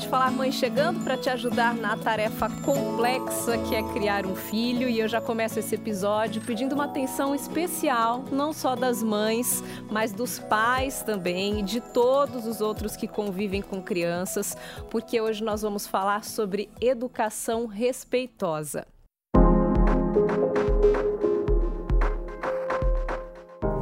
Pode Falar Mãe chegando para te ajudar na tarefa complexa que é criar um filho. E eu já começo esse episódio pedindo uma atenção especial, não só das mães, mas dos pais também e de todos os outros que convivem com crianças, porque hoje nós vamos falar sobre educação respeitosa.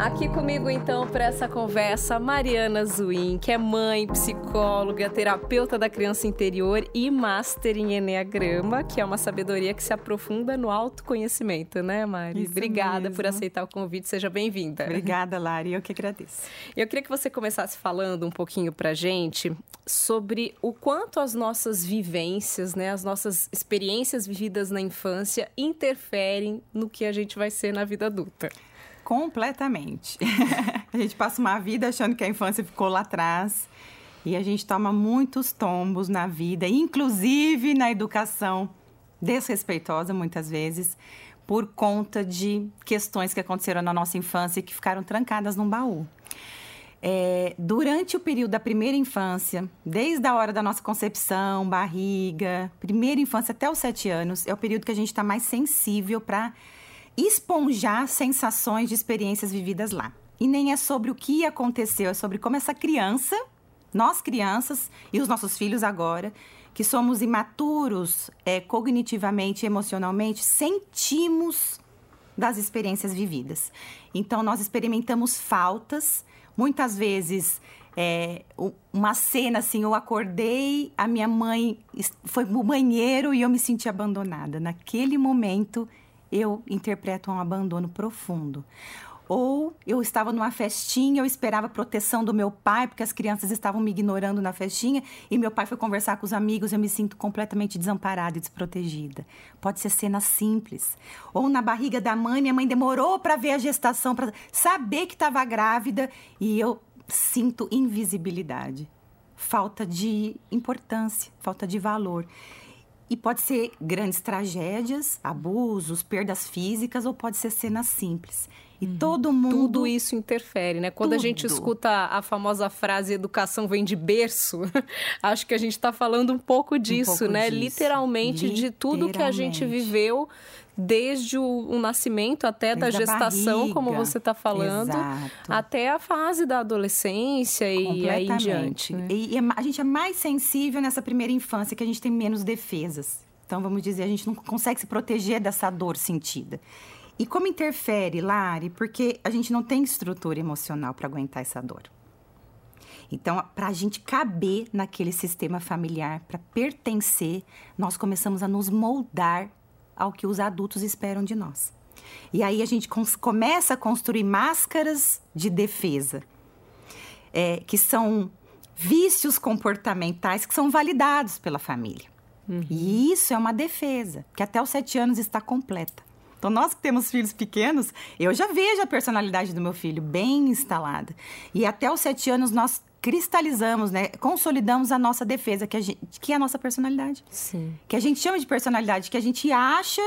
Aqui comigo então para essa conversa, Mariana Zuin, que é mãe, psicóloga, terapeuta da criança interior e master em Enneagrama, que é uma sabedoria que se aprofunda no autoconhecimento, né, Mari? Isso Obrigada mesmo. por aceitar o convite, seja bem-vinda. Obrigada, Lari, eu que agradeço. Eu queria que você começasse falando um pouquinho pra gente sobre o quanto as nossas vivências, né, as nossas experiências vividas na infância interferem no que a gente vai ser na vida adulta. Completamente. a gente passa uma vida achando que a infância ficou lá atrás e a gente toma muitos tombos na vida, inclusive na educação desrespeitosa, muitas vezes, por conta de questões que aconteceram na nossa infância e que ficaram trancadas num baú. É, durante o período da primeira infância, desde a hora da nossa concepção, barriga, primeira infância até os sete anos, é o período que a gente está mais sensível para esponjar sensações de experiências vividas lá. E nem é sobre o que aconteceu, é sobre como essa criança, nós crianças e os nossos filhos agora, que somos imaturos é, cognitivamente, emocionalmente, sentimos das experiências vividas. Então, nós experimentamos faltas, muitas vezes é, uma cena assim, eu acordei, a minha mãe foi no banheiro e eu me senti abandonada. Naquele momento, eu interpreto um abandono profundo. Ou eu estava numa festinha, eu esperava proteção do meu pai, porque as crianças estavam me ignorando na festinha, e meu pai foi conversar com os amigos, eu me sinto completamente desamparada e desprotegida. Pode ser cena simples. Ou na barriga da mãe, minha mãe demorou para ver a gestação, para saber que estava grávida, e eu sinto invisibilidade, falta de importância, falta de valor. E pode ser grandes tragédias, abusos, perdas físicas, ou pode ser cenas simples. E uhum. todo mundo. Tudo isso interfere, né? Quando Tudo. a gente escuta a famosa frase educação vem de berço, acho que a gente está falando um pouco disso, um pouco né? Disso. Literalmente, Literalmente, de tudo que a gente viveu desde o, o nascimento até desde da gestação, barriga. como você está falando, Exato. até a fase da adolescência e aí em diante. Né? E, e a gente é mais sensível nessa primeira infância, que a gente tem menos defesas. Então, vamos dizer, a gente não consegue se proteger dessa dor sentida. E como interfere, Lari? Porque a gente não tem estrutura emocional para aguentar essa dor. Então, para a gente caber naquele sistema familiar, para pertencer, nós começamos a nos moldar ao que os adultos esperam de nós. E aí a gente começa a construir máscaras de defesa, é, que são vícios comportamentais que são validados pela família. Uhum. E isso é uma defesa, que até os sete anos está completa. Então, nós que temos filhos pequenos, eu já vejo a personalidade do meu filho bem instalada. E até os sete anos, nós cristalizamos, né? Consolidamos a nossa defesa, que, a gente, que é a nossa personalidade. Sim. Que a gente chama de personalidade, que a gente acha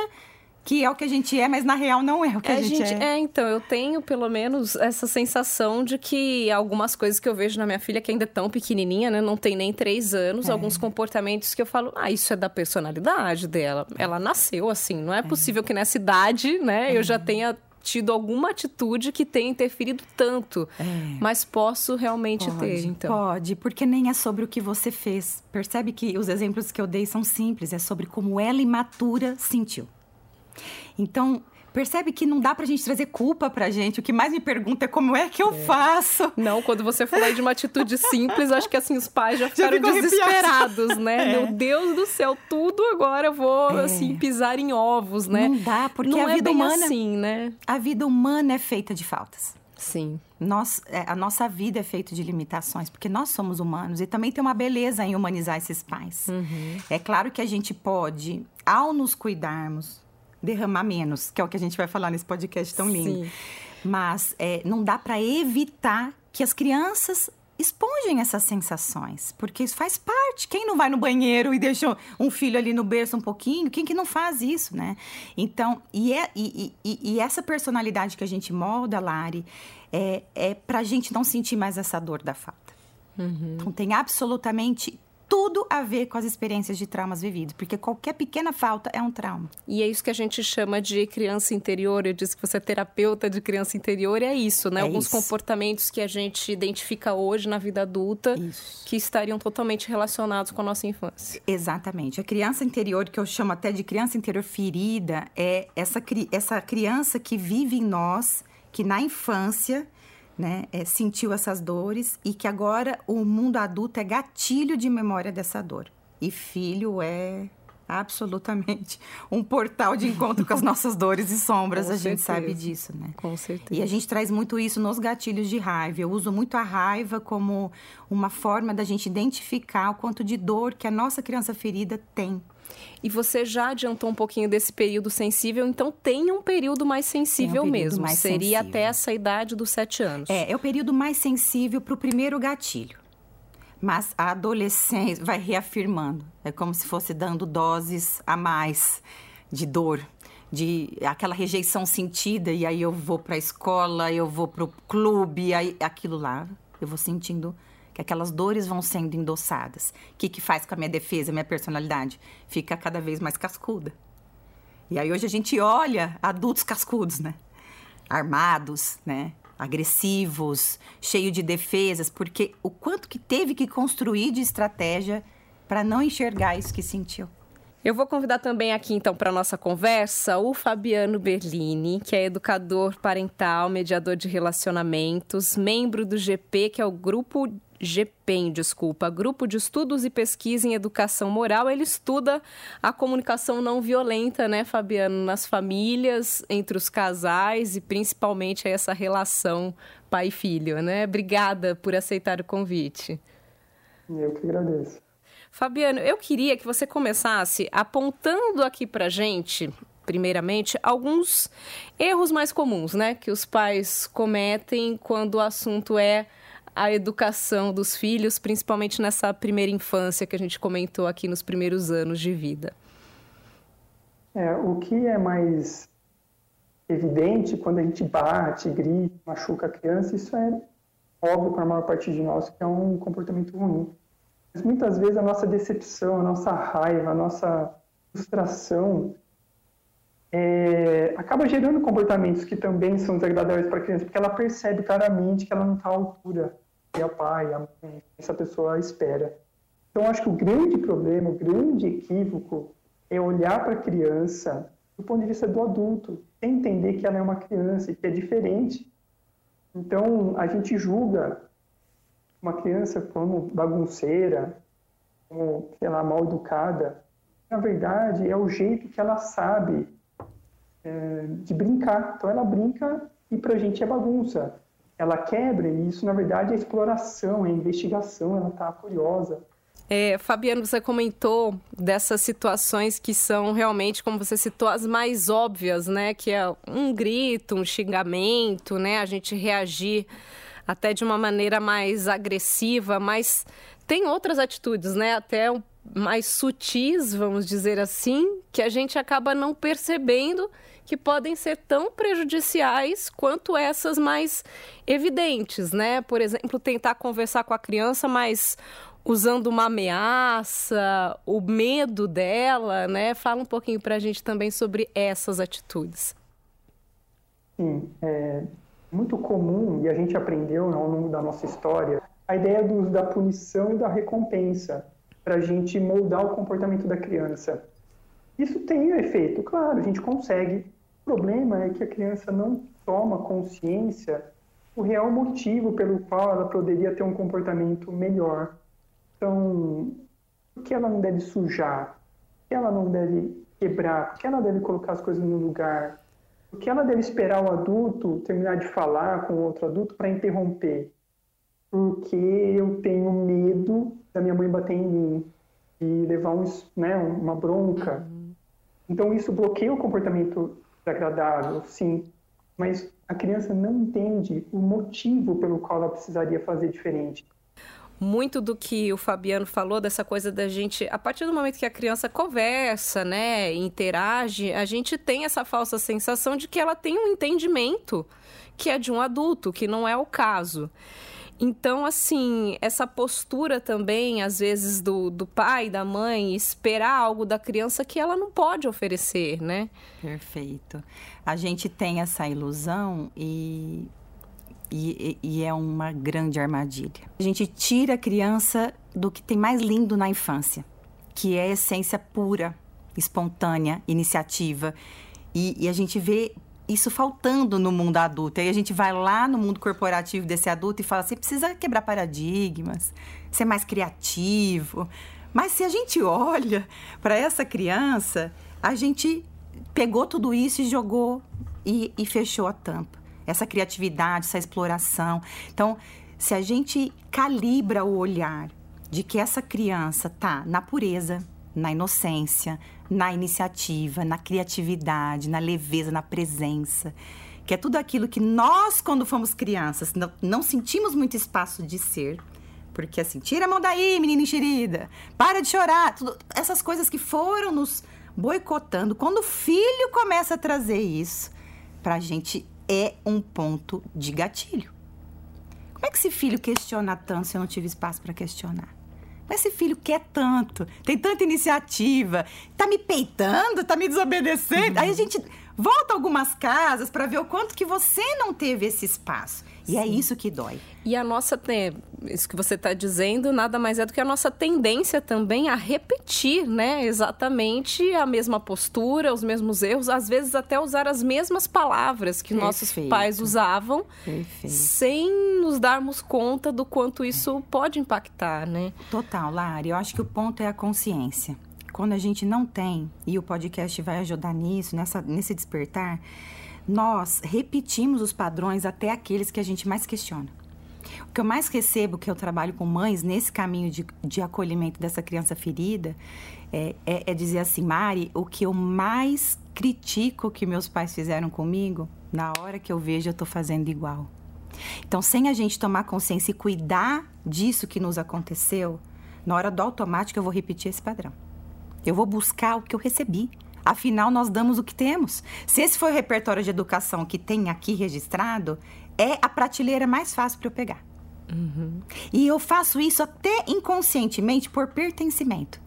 que é o que a gente é, mas na real não é o que é, a, gente, gente, é. É, então, eu tenho pelo menos essa sensação de que algumas coisas que eu vejo na minha filha, que ainda é tão pequenininha, né? Não tem nem três anos, é. alguns comportamentos que eu falo, ah, isso é da personalidade dela. Ela nasceu assim, não é, é. possível que nessa idade, né, eu já tenha tido alguma atitude que tenha interferido tanto. É. Mas posso realmente pode, ter, então. Pode, porque nem é sobre o que você fez. Percebe que os exemplos que eu dei são simples, é sobre como ela imatura sentiu. Então, percebe que não dá pra gente trazer culpa pra gente. O que mais me pergunta é como é que eu é. faço. Não, quando você falou aí de uma atitude simples, acho que assim, os pais já ficaram já desesperados, né? É. Meu Deus do céu, tudo agora eu vou, é. assim, pisar em ovos, né? Não dá, porque não a vida é humana. assim, né? A vida humana é feita de faltas. Sim. Nós, a nossa vida é feita de limitações, porque nós somos humanos e também tem uma beleza em humanizar esses pais. Uhum. É claro que a gente pode, ao nos cuidarmos, derramar menos, que é o que a gente vai falar nesse podcast tão lindo. Sim. Mas é, não dá para evitar que as crianças esponjem essas sensações, porque isso faz parte. Quem não vai no banheiro e deixa um filho ali no berço um pouquinho? Quem que não faz isso, né? Então, e, é, e, e, e essa personalidade que a gente molda, Lari, é, é para a gente não sentir mais essa dor da falta. Uhum. Então, tem absolutamente tudo a ver com as experiências de traumas vividos, porque qualquer pequena falta é um trauma. E é isso que a gente chama de criança interior. Eu disse que você é terapeuta de criança interior, é isso, né? É Alguns isso. comportamentos que a gente identifica hoje na vida adulta isso. que estariam totalmente relacionados com a nossa infância. Exatamente. A criança interior, que eu chamo até de criança interior ferida, é essa, essa criança que vive em nós, que na infância né, é, sentiu essas dores e que agora o mundo adulto é gatilho de memória dessa dor. E filho é absolutamente um portal de encontro com as nossas dores e sombras, com a certeza. gente sabe disso, né? Com certeza. E a gente traz muito isso nos gatilhos de raiva. Eu uso muito a raiva como uma forma da gente identificar o quanto de dor que a nossa criança ferida tem. E você já adiantou um pouquinho desse período sensível, então tem um período mais sensível um período mesmo. Mais Seria sensível. até essa idade dos sete anos. É, é o período mais sensível para o primeiro gatilho. Mas a adolescência vai reafirmando. É como se fosse dando doses a mais de dor, de aquela rejeição sentida, e aí eu vou para a escola, eu vou para o clube, aí aquilo lá, eu vou sentindo aquelas dores vão sendo endossadas. O que, que faz com a minha defesa, minha personalidade? Fica cada vez mais cascuda. E aí hoje a gente olha adultos cascudos, né? Armados, né? Agressivos, cheio de defesas, porque o quanto que teve que construir de estratégia para não enxergar isso que sentiu. Eu vou convidar também aqui, então, para nossa conversa o Fabiano Berlini, que é educador parental, mediador de relacionamentos, membro do GP, que é o Grupo GPEM, desculpa, Grupo de Estudos e Pesquisa em Educação Moral, ele estuda a comunicação não violenta, né, Fabiano, nas famílias, entre os casais e principalmente essa relação pai-filho, né? Obrigada por aceitar o convite. Eu que agradeço. Fabiano, eu queria que você começasse apontando aqui pra gente, primeiramente, alguns erros mais comuns, né, que os pais cometem quando o assunto é a educação dos filhos, principalmente nessa primeira infância que a gente comentou aqui nos primeiros anos de vida? É, o que é mais evidente quando a gente bate, grita, machuca a criança, isso é óbvio para a maior parte de nós que é um comportamento ruim. Mas muitas vezes a nossa decepção, a nossa raiva, a nossa frustração é, acaba gerando comportamentos que também são desagradáveis para a criança, porque ela percebe claramente que ela não está à altura que a pai, a mãe, essa pessoa espera. Então, acho que o grande problema, o grande equívoco é olhar para a criança do ponto de vista do adulto, entender que ela é uma criança e que é diferente. Então, a gente julga uma criança como bagunceira, como, sei lá, mal educada. Na verdade, é o jeito que ela sabe é, de brincar. Então, ela brinca e para a gente é bagunça ela quebra, e isso, na verdade, é exploração, é investigação, ela está curiosa. É, Fabiano, você comentou dessas situações que são realmente, como você citou, as mais óbvias, né? Que é um grito, um xingamento, né? A gente reagir até de uma maneira mais agressiva, mas tem outras atitudes, né? Até mais sutis, vamos dizer assim, que a gente acaba não percebendo que podem ser tão prejudiciais quanto essas mais evidentes, né? Por exemplo, tentar conversar com a criança, mas usando uma ameaça, o medo dela, né? Fala um pouquinho para a gente também sobre essas atitudes. Sim, é muito comum, e a gente aprendeu ao longo da nossa história, a ideia do, da punição e da recompensa para a gente moldar o comportamento da criança. Isso tem efeito, claro, a gente consegue. O problema é que a criança não toma consciência o real motivo pelo qual ela poderia ter um comportamento melhor. Então, por que ela não deve sujar? Por que ela não deve quebrar? Por que ela deve colocar as coisas no lugar? Por que ela deve esperar o adulto terminar de falar com o outro adulto para interromper? Porque eu tenho medo da minha mãe bater em mim e levar um, né, uma bronca. Uhum. Então isso bloqueia o comportamento desagradável, sim, mas a criança não entende o motivo pelo qual ela precisaria fazer diferente. Muito do que o Fabiano falou dessa coisa da gente, a partir do momento que a criança conversa, né, interage, a gente tem essa falsa sensação de que ela tem um entendimento que é de um adulto, que não é o caso. Então, assim, essa postura também, às vezes, do, do pai, da mãe, esperar algo da criança que ela não pode oferecer, né? Perfeito. A gente tem essa ilusão e, e, e é uma grande armadilha. A gente tira a criança do que tem mais lindo na infância, que é a essência pura, espontânea, iniciativa. E, e, a gente vê isso faltando no mundo adulto. Aí a gente vai lá no mundo corporativo desse adulto e fala: você precisa quebrar paradigmas, ser mais criativo. Mas se a gente olha para essa criança, a gente pegou tudo isso e jogou e, e fechou a tampa. Essa criatividade, essa exploração. Então, se a gente calibra o olhar de que essa criança tá na pureza, na inocência, na iniciativa, na criatividade, na leveza, na presença. Que é tudo aquilo que nós, quando fomos crianças, não, não sentimos muito espaço de ser. Porque assim, tira a mão daí, menina enxerida, para de chorar. Tudo, essas coisas que foram nos boicotando. Quando o filho começa a trazer isso, pra gente é um ponto de gatilho. Como é que esse filho questiona tanto se eu não tive espaço para questionar? Mas esse filho quer tanto, tem tanta iniciativa, tá me peitando, tá me desobedecendo. Uhum. Aí a gente volta algumas casas para ver o quanto que você não teve esse espaço. E é Sim. é isso que dói. E a nossa, isso que você está dizendo, nada mais é do que a nossa tendência também a repetir, né? Exatamente a mesma postura, os mesmos erros, às vezes até usar as mesmas palavras que Perfeito. nossos pais usavam, Perfeito. sem nos darmos conta do quanto isso pode impactar, né? Total, Lari. Eu acho que o ponto é a consciência. Quando a gente não tem, e o podcast vai ajudar nisso, nessa, nesse despertar, nós repetimos os padrões até aqueles que a gente mais questiona. O que eu mais recebo, que eu trabalho com mães nesse caminho de, de acolhimento dessa criança ferida, é, é, é dizer assim, Mari, o que eu mais critico que meus pais fizeram comigo, na hora que eu vejo, eu estou fazendo igual. Então, sem a gente tomar consciência e cuidar disso que nos aconteceu, na hora do automático eu vou repetir esse padrão. Eu vou buscar o que eu recebi. Afinal, nós damos o que temos. Se esse foi o repertório de educação que tem aqui registrado, é a prateleira mais fácil para eu pegar. Uhum. E eu faço isso até inconscientemente por pertencimento.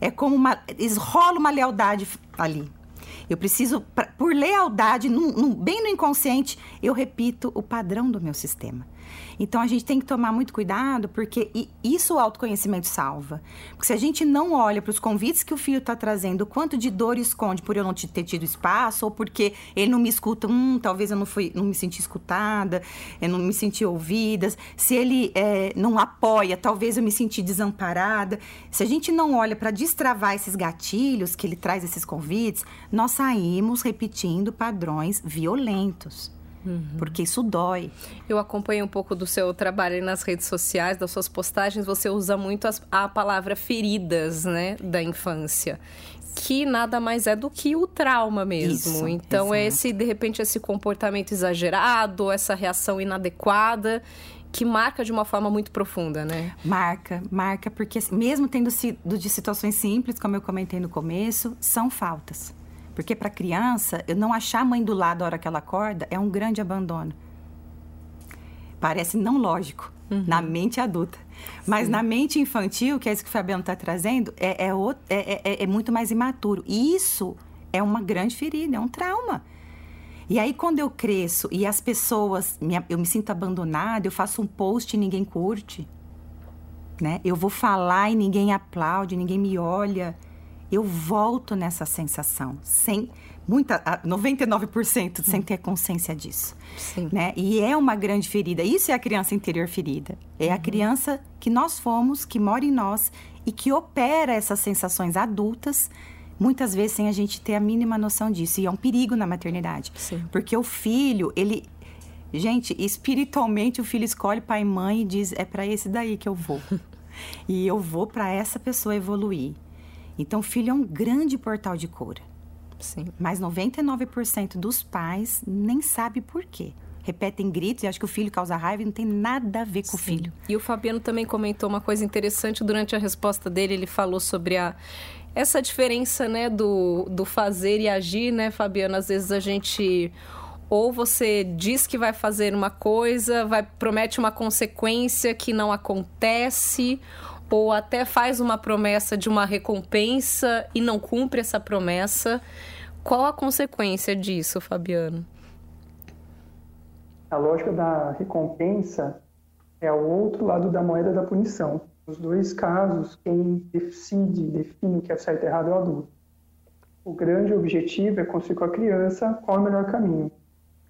É como uma. rola uma lealdade ali. Eu preciso, pra, por lealdade, num, num, bem no inconsciente, eu repito o padrão do meu sistema. Então a gente tem que tomar muito cuidado, porque isso o autoconhecimento salva. Porque se a gente não olha para os convites que o filho está trazendo, o quanto de dor esconde por eu não ter tido espaço, ou porque ele não me escuta, hum, talvez eu não, fui, não me senti escutada, eu não me senti ouvida. Se ele é, não apoia, talvez eu me senti desamparada. Se a gente não olha para destravar esses gatilhos que ele traz esses convites, nós saímos repetindo padrões violentos. Uhum. Porque isso dói. Eu acompanho um pouco do seu trabalho nas redes sociais, das suas postagens. Você usa muito as, a palavra feridas, né, da infância que nada mais é do que o trauma mesmo. Isso, então, é esse, de repente, esse comportamento exagerado, essa reação inadequada que marca de uma forma muito profunda, né? Marca, marca, porque mesmo tendo sido de situações simples, como eu comentei no começo, são faltas. Porque para criança, eu não achar a mãe do lado a hora que ela acorda é um grande abandono. Parece não lógico uhum. na mente adulta. Mas Sim. na mente infantil, que é isso que o Fabiano está trazendo, é, é, é, é, é muito mais imaturo. E isso é uma grande ferida, é um trauma. E aí, quando eu cresço e as pessoas, eu me sinto abandonada, eu faço um post e ninguém curte, né? Eu vou falar e ninguém aplaude, ninguém me olha eu volto nessa sensação, sem muita 99% sem ter consciência disso, Sim. né? E é uma grande ferida. Isso é a criança interior ferida. É uhum. a criança que nós fomos, que mora em nós e que opera essas sensações adultas muitas vezes sem a gente ter a mínima noção disso. E é um perigo na maternidade. Sim. Porque o filho, ele. Gente, espiritualmente o filho escolhe pai e mãe e diz: é para esse daí que eu vou. e eu vou para essa pessoa evoluir. Então, o filho é um grande portal de cura. Sim. Mas 99% dos pais nem sabe por quê. Repetem gritos e acham que o filho causa raiva e não tem nada a ver com Sim. o filho. E o Fabiano também comentou uma coisa interessante durante a resposta dele. Ele falou sobre a essa diferença, né, do, do fazer e agir, né, Fabiano? Às vezes a gente Ou você diz que vai fazer uma coisa, vai promete uma consequência que não acontece, ou até faz uma promessa de uma recompensa e não cumpre essa promessa. Qual a consequência disso, Fabiano? A lógica da recompensa é o outro lado da moeda da punição. Nos dois casos, quem decide, define o que é certo e errado é o adulto. O grande objetivo é construir com a criança qual é o melhor caminho.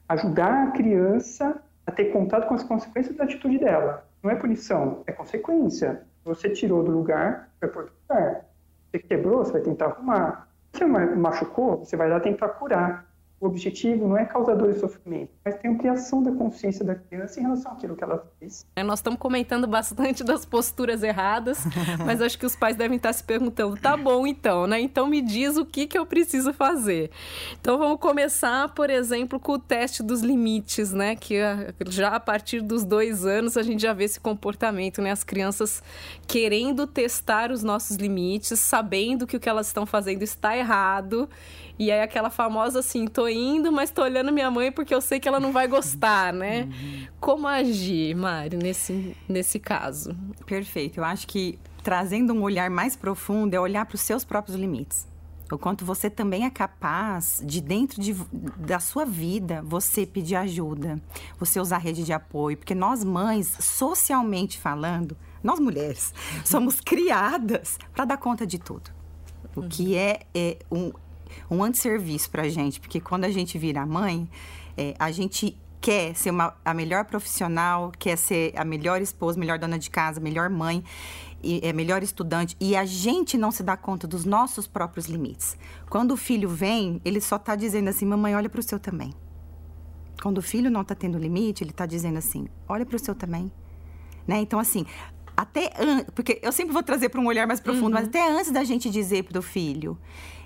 Ajudar a criança a ter contato com as consequências da atitude dela. Não é punição, é consequência. Você tirou do lugar, vai pôr do lugar. Você quebrou, você vai tentar arrumar. Você machucou, você vai lá tentar curar o objetivo não é causar dor e sofrimento, mas tem ampliação da consciência da criança em relação àquilo que ela fez. É, nós estamos comentando bastante das posturas erradas, mas acho que os pais devem estar se perguntando: tá bom então, né? Então me diz o que, que eu preciso fazer. Então vamos começar, por exemplo, com o teste dos limites, né? Que ah, já a partir dos dois anos a gente já vê esse comportamento, né? As crianças querendo testar os nossos limites, sabendo que o que elas estão fazendo está errado e aí aquela famosa assim, tô indo, mas tô olhando minha mãe porque eu sei que ela não vai gostar, né? Uhum. Como agir, Mari, nesse, nesse caso? Perfeito. Eu acho que trazendo um olhar mais profundo é olhar para os seus próprios limites. O quanto você também é capaz de, dentro de, da sua vida, você pedir ajuda, você usar rede de apoio. Porque nós, mães, socialmente falando, nós mulheres, somos criadas para dar conta de tudo. O que é, é um, um antisserviço para a gente, porque quando a gente vira mãe, é, a gente quer ser uma, a melhor profissional, quer ser a melhor esposa, melhor dona de casa, melhor mãe, e é melhor estudante, e a gente não se dá conta dos nossos próprios limites. Quando o filho vem, ele só está dizendo assim: mamãe, olha para o seu também. Quando o filho não está tendo limite, ele está dizendo assim: olha para o seu também. Né? Então, assim, até porque eu sempre vou trazer para um olhar mais profundo, uhum. mas até antes da gente dizer para o filho,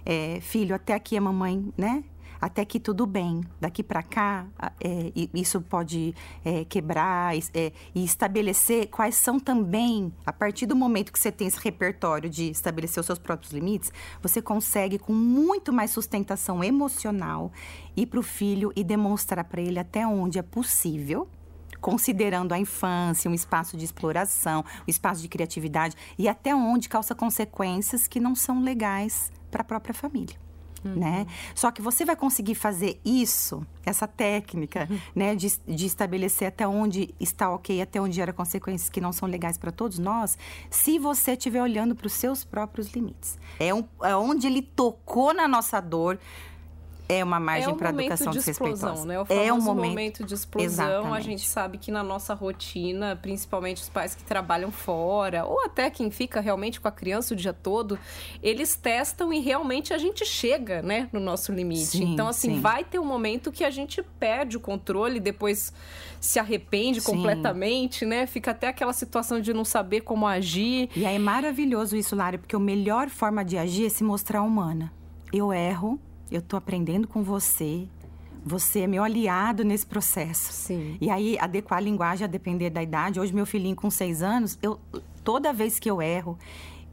é, filho, até aqui a mamãe, né? Até aqui tudo bem. Daqui para cá, é, isso pode é, quebrar é, e estabelecer quais são também, a partir do momento que você tem esse repertório de estabelecer os seus próprios limites, você consegue, com muito mais sustentação emocional, ir para o filho e demonstrar para ele até onde é possível considerando a infância, um espaço de exploração, um espaço de criatividade e até onde causa consequências que não são legais para a própria família. Uhum. Né? Só que você vai conseguir fazer isso, essa técnica, uhum. né, de, de, estabelecer até onde está ok, até onde gera consequências que não são legais para todos nós, se você estiver olhando para os seus próprios limites. É, um, é onde ele tocou na nossa dor, é uma margem é um para educação de explosão, né? O é um momento... momento de explosão. Exatamente. A gente sabe que na nossa rotina, principalmente os pais que trabalham fora, ou até quem fica realmente com a criança o dia todo, eles testam e realmente a gente chega, né, no nosso limite. Sim, então, assim, sim. vai ter um momento que a gente perde o controle, depois se arrepende sim. completamente, né? Fica até aquela situação de não saber como agir. E aí é maravilhoso isso, Lara, porque a melhor forma de agir é se mostrar humana. Eu erro, eu estou aprendendo com você. Você é meu aliado nesse processo. Sim. E aí, adequar a linguagem a depender da idade. Hoje, meu filhinho com seis anos, eu, toda vez que eu erro,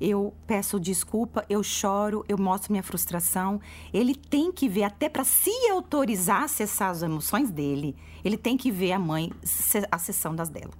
eu peço desculpa, eu choro, eu mostro minha frustração. Ele tem que ver, até para se autorizar a acessar as emoções dele, ele tem que ver a mãe acessando as dela.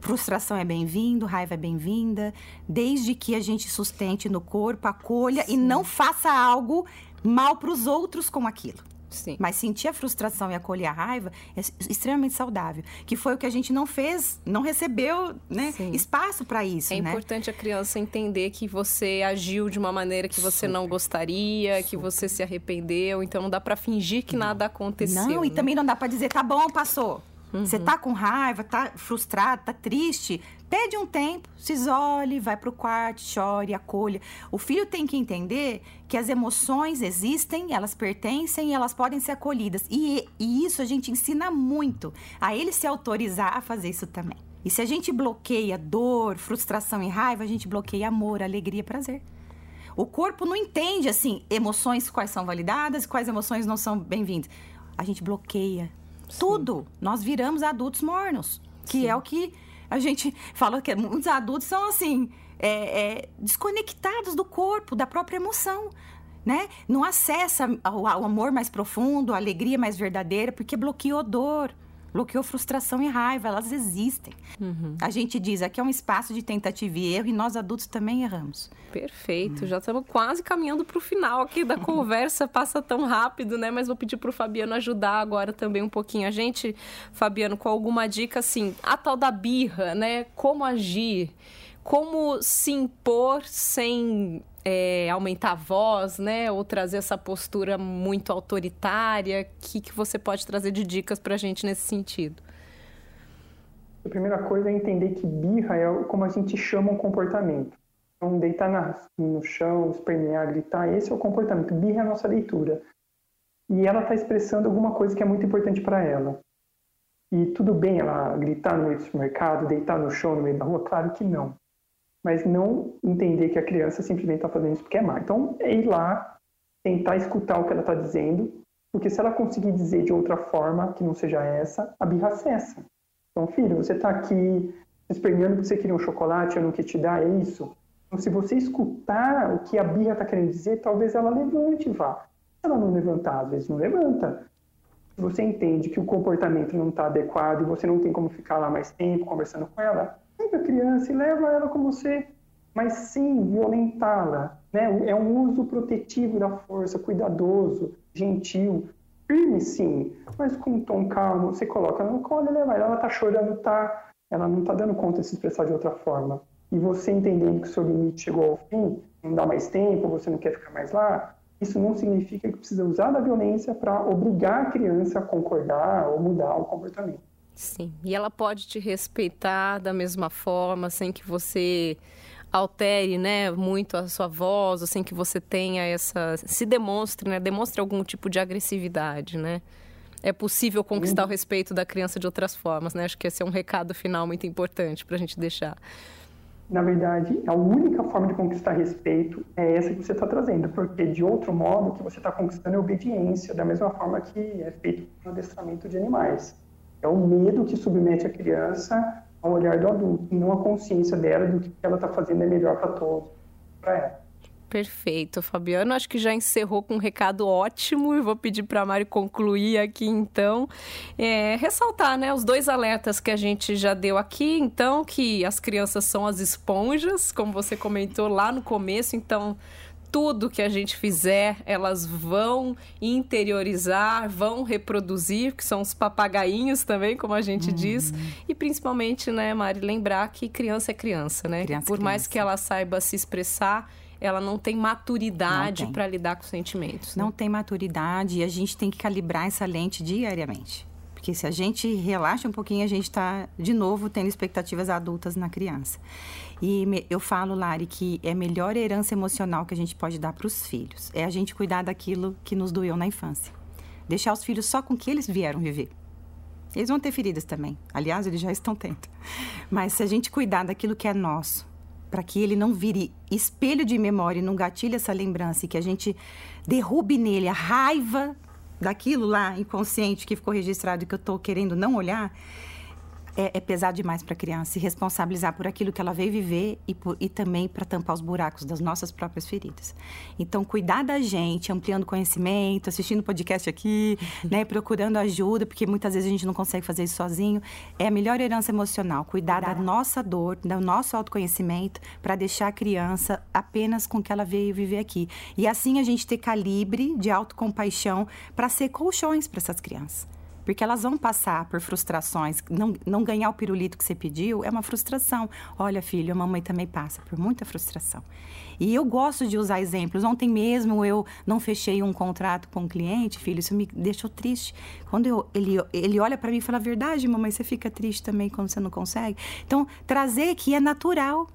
Frustração é bem-vindo, raiva é bem-vinda, desde que a gente sustente no corpo, acolha Sim. e não faça algo mal para os outros com aquilo. Sim. Mas sentir a frustração e acolher a raiva é extremamente saudável. Que foi o que a gente não fez, não recebeu né, espaço para isso. É né? importante a criança entender que você agiu de uma maneira que você Super. não gostaria, Super. que você se arrependeu. Então não dá para fingir que não. nada aconteceu. Não, né? e também não dá para dizer, tá bom, passou. Uhum. Você tá com raiva, tá frustrado, tá triste. Pede um tempo, se isole, vai para o quarto, chore, acolha. O filho tem que entender que as emoções existem, elas pertencem e elas podem ser acolhidas. E, e isso a gente ensina muito a ele se autorizar a fazer isso também. E se a gente bloqueia dor, frustração e raiva, a gente bloqueia amor, alegria, prazer. O corpo não entende assim emoções quais são validadas, quais emoções não são bem-vindas. A gente bloqueia Sim. tudo. Nós viramos adultos mornos, que Sim. é o que a gente fala que muitos adultos são assim, é, é, desconectados do corpo, da própria emoção. né? Não acessa o, amor mais profundo, a alegria mais verdadeira, porque bloqueou dor bloqueou frustração e raiva, elas existem. Uhum. A gente diz, aqui é um espaço de tentativa e erro e nós adultos também erramos. Perfeito, uhum. já estamos quase caminhando para o final aqui da conversa, passa tão rápido, né? Mas vou pedir para o Fabiano ajudar agora também um pouquinho a gente, Fabiano, com alguma dica assim, a tal da birra, né? Como agir, como se impor sem é, aumentar a voz, né? Ou trazer essa postura muito autoritária? O que, que você pode trazer de dicas para a gente nesse sentido? A primeira coisa é entender que birra é como a gente chama um comportamento. Então, deitar na, no chão, espernear, gritar, esse é o comportamento. Birra é a nossa leitura. E ela está expressando alguma coisa que é muito importante para ela. E tudo bem ela gritar no meio do supermercado, deitar no chão no meio da rua? Claro que não mas não entender que a criança simplesmente está fazendo isso porque é má. Então, é ir lá, tentar escutar o que ela está dizendo, porque se ela conseguir dizer de outra forma, que não seja essa, a birra cessa. Então, filho, você está aqui esperneando porque você queria um chocolate, eu não quis te dar, é isso? Então, se você escutar o que a birra está querendo dizer, talvez ela levante e vá. Se ela não levantar, às vezes não levanta. Se você entende que o comportamento não está adequado e você não tem como ficar lá mais tempo conversando com ela, pega a criança e leva ela com você, mas sim violentá-la. Né? É um uso protetivo da força, cuidadoso, gentil, firme sim, mas com um tom calmo. Você coloca no colo e leva ela. Ela está chorando, tá? Ela não está dando conta de se expressar de outra forma. E você entendendo que o seu limite chegou ao fim, não dá mais tempo, você não quer ficar mais lá, isso não significa que precisa usar da violência para obrigar a criança a concordar ou mudar o comportamento. Sim, e ela pode te respeitar da mesma forma, sem que você altere, né, muito a sua voz, ou sem que você tenha essa, se demonstre, né, demonstre algum tipo de agressividade, né? É possível conquistar uhum. o respeito da criança de outras formas, né? Acho que esse é um recado final muito importante para a gente deixar. Na verdade, a única forma de conquistar respeito é essa que você está trazendo, porque de outro modo, o que você está conquistando é obediência, da mesma forma que é feito no adestramento de animais. É o medo que submete a criança ao olhar do adulto, não a consciência dela do que ela está fazendo é melhor para todos, para ela. Perfeito, Fabiano. Acho que já encerrou com um recado ótimo e vou pedir para a Mari concluir aqui então. É, ressaltar né, os dois alertas que a gente já deu aqui, então, que as crianças são as esponjas, como você comentou lá no começo, então tudo que a gente fizer, elas vão interiorizar, vão reproduzir, que são os papagainhos também, como a gente uhum. diz. E principalmente, né, Mari, lembrar que criança é criança, né? Criança, Por criança. mais que ela saiba se expressar, ela não tem maturidade para lidar com sentimentos. Né? Não tem maturidade e a gente tem que calibrar essa lente diariamente. Porque se a gente relaxa um pouquinho, a gente está, de novo, tendo expectativas adultas na criança. E eu falo, Lari, que é a melhor herança emocional que a gente pode dar para os filhos. É a gente cuidar daquilo que nos doeu na infância. Deixar os filhos só com o que eles vieram viver. Eles vão ter feridas também. Aliás, eles já estão tendo. Mas se a gente cuidar daquilo que é nosso, para que ele não vire espelho de memória e não gatilhe essa lembrança e que a gente derrube nele a raiva daquilo lá inconsciente que ficou registrado e que eu estou querendo não olhar, é, é pesado demais para a criança se responsabilizar por aquilo que ela veio viver e, por, e também para tampar os buracos das nossas próprias feridas. Então, cuidar da gente, ampliando conhecimento, assistindo podcast aqui, né, procurando ajuda, porque muitas vezes a gente não consegue fazer isso sozinho, é a melhor herança emocional. Cuidar da nossa dor, do nosso autoconhecimento, para deixar a criança apenas com o que ela veio viver aqui. E assim a gente ter calibre de autocompaixão para ser colchões para essas crianças porque elas vão passar por frustrações. Não, não ganhar o pirulito que você pediu é uma frustração. Olha, filho, a mamãe também passa por muita frustração. E eu gosto de usar exemplos. Ontem mesmo eu não fechei um contrato com um cliente, filho, isso me deixou triste. Quando eu, ele, ele olha para mim e fala: Verdade, mamãe, você fica triste também quando você não consegue? Então, trazer que é natural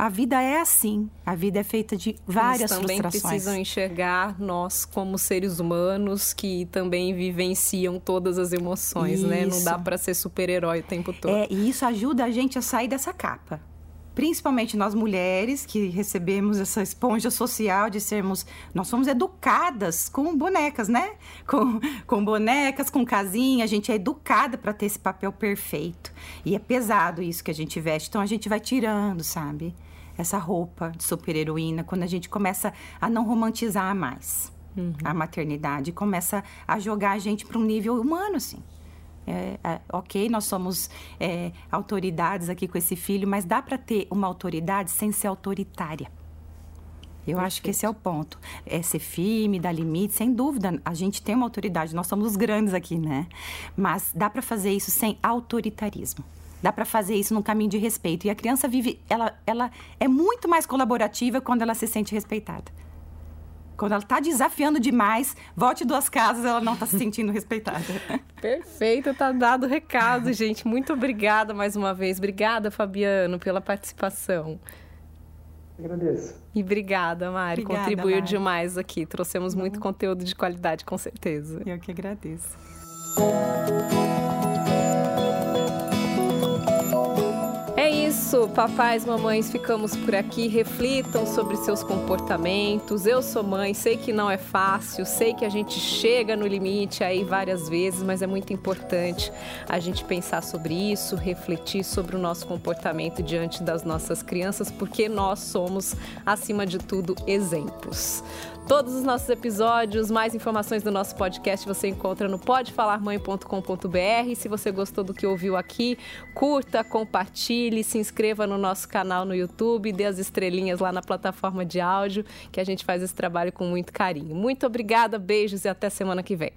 a vida é assim. A vida é feita de várias Eles também frustrações. precisam enxergar nós como seres humanos que também vivenciam todas as emoções, isso. né? Não dá para ser super-herói o tempo todo. É, e isso ajuda a gente a sair dessa capa principalmente nós mulheres que recebemos essa esponja social de sermos, nós somos educadas com bonecas, né? Com, com bonecas, com casinha, a gente é educada para ter esse papel perfeito. E é pesado isso que a gente veste, então a gente vai tirando, sabe? Essa roupa de super-heroína, quando a gente começa a não romantizar mais uhum. a maternidade, começa a jogar a gente para um nível humano, assim. É, é, ok, nós somos é, autoridades aqui com esse filho, mas dá para ter uma autoridade sem ser autoritária. Eu Perfeito. acho que esse é o ponto. É ser firme, dar limite, sem dúvida. A gente tem uma autoridade, nós somos os grandes aqui, né? Mas dá para fazer isso sem autoritarismo. Dá para fazer isso num caminho de respeito. E a criança vive, ela, ela é muito mais colaborativa quando ela se sente respeitada. Quando ela está desafiando demais, volte duas casas, ela não está se sentindo respeitada. Perfeito, tá dado o recado, gente. Muito obrigada mais uma vez. Obrigada, Fabiano, pela participação. Agradeço. E obrigada, Mari. Obrigada, Contribuiu Mari. demais aqui. Trouxemos muito conteúdo de qualidade, com certeza. Eu que agradeço. Isso, papais, mamães, ficamos por aqui. Reflitam sobre seus comportamentos. Eu sou mãe, sei que não é fácil, sei que a gente chega no limite aí várias vezes, mas é muito importante a gente pensar sobre isso, refletir sobre o nosso comportamento diante das nossas crianças, porque nós somos, acima de tudo, exemplos. Todos os nossos episódios, mais informações do nosso podcast você encontra no podefalarmãe.com.br. Se você gostou do que ouviu aqui, curta, compartilhe, se inscreva no nosso canal no YouTube, dê as estrelinhas lá na plataforma de áudio, que a gente faz esse trabalho com muito carinho. Muito obrigada, beijos e até semana que vem.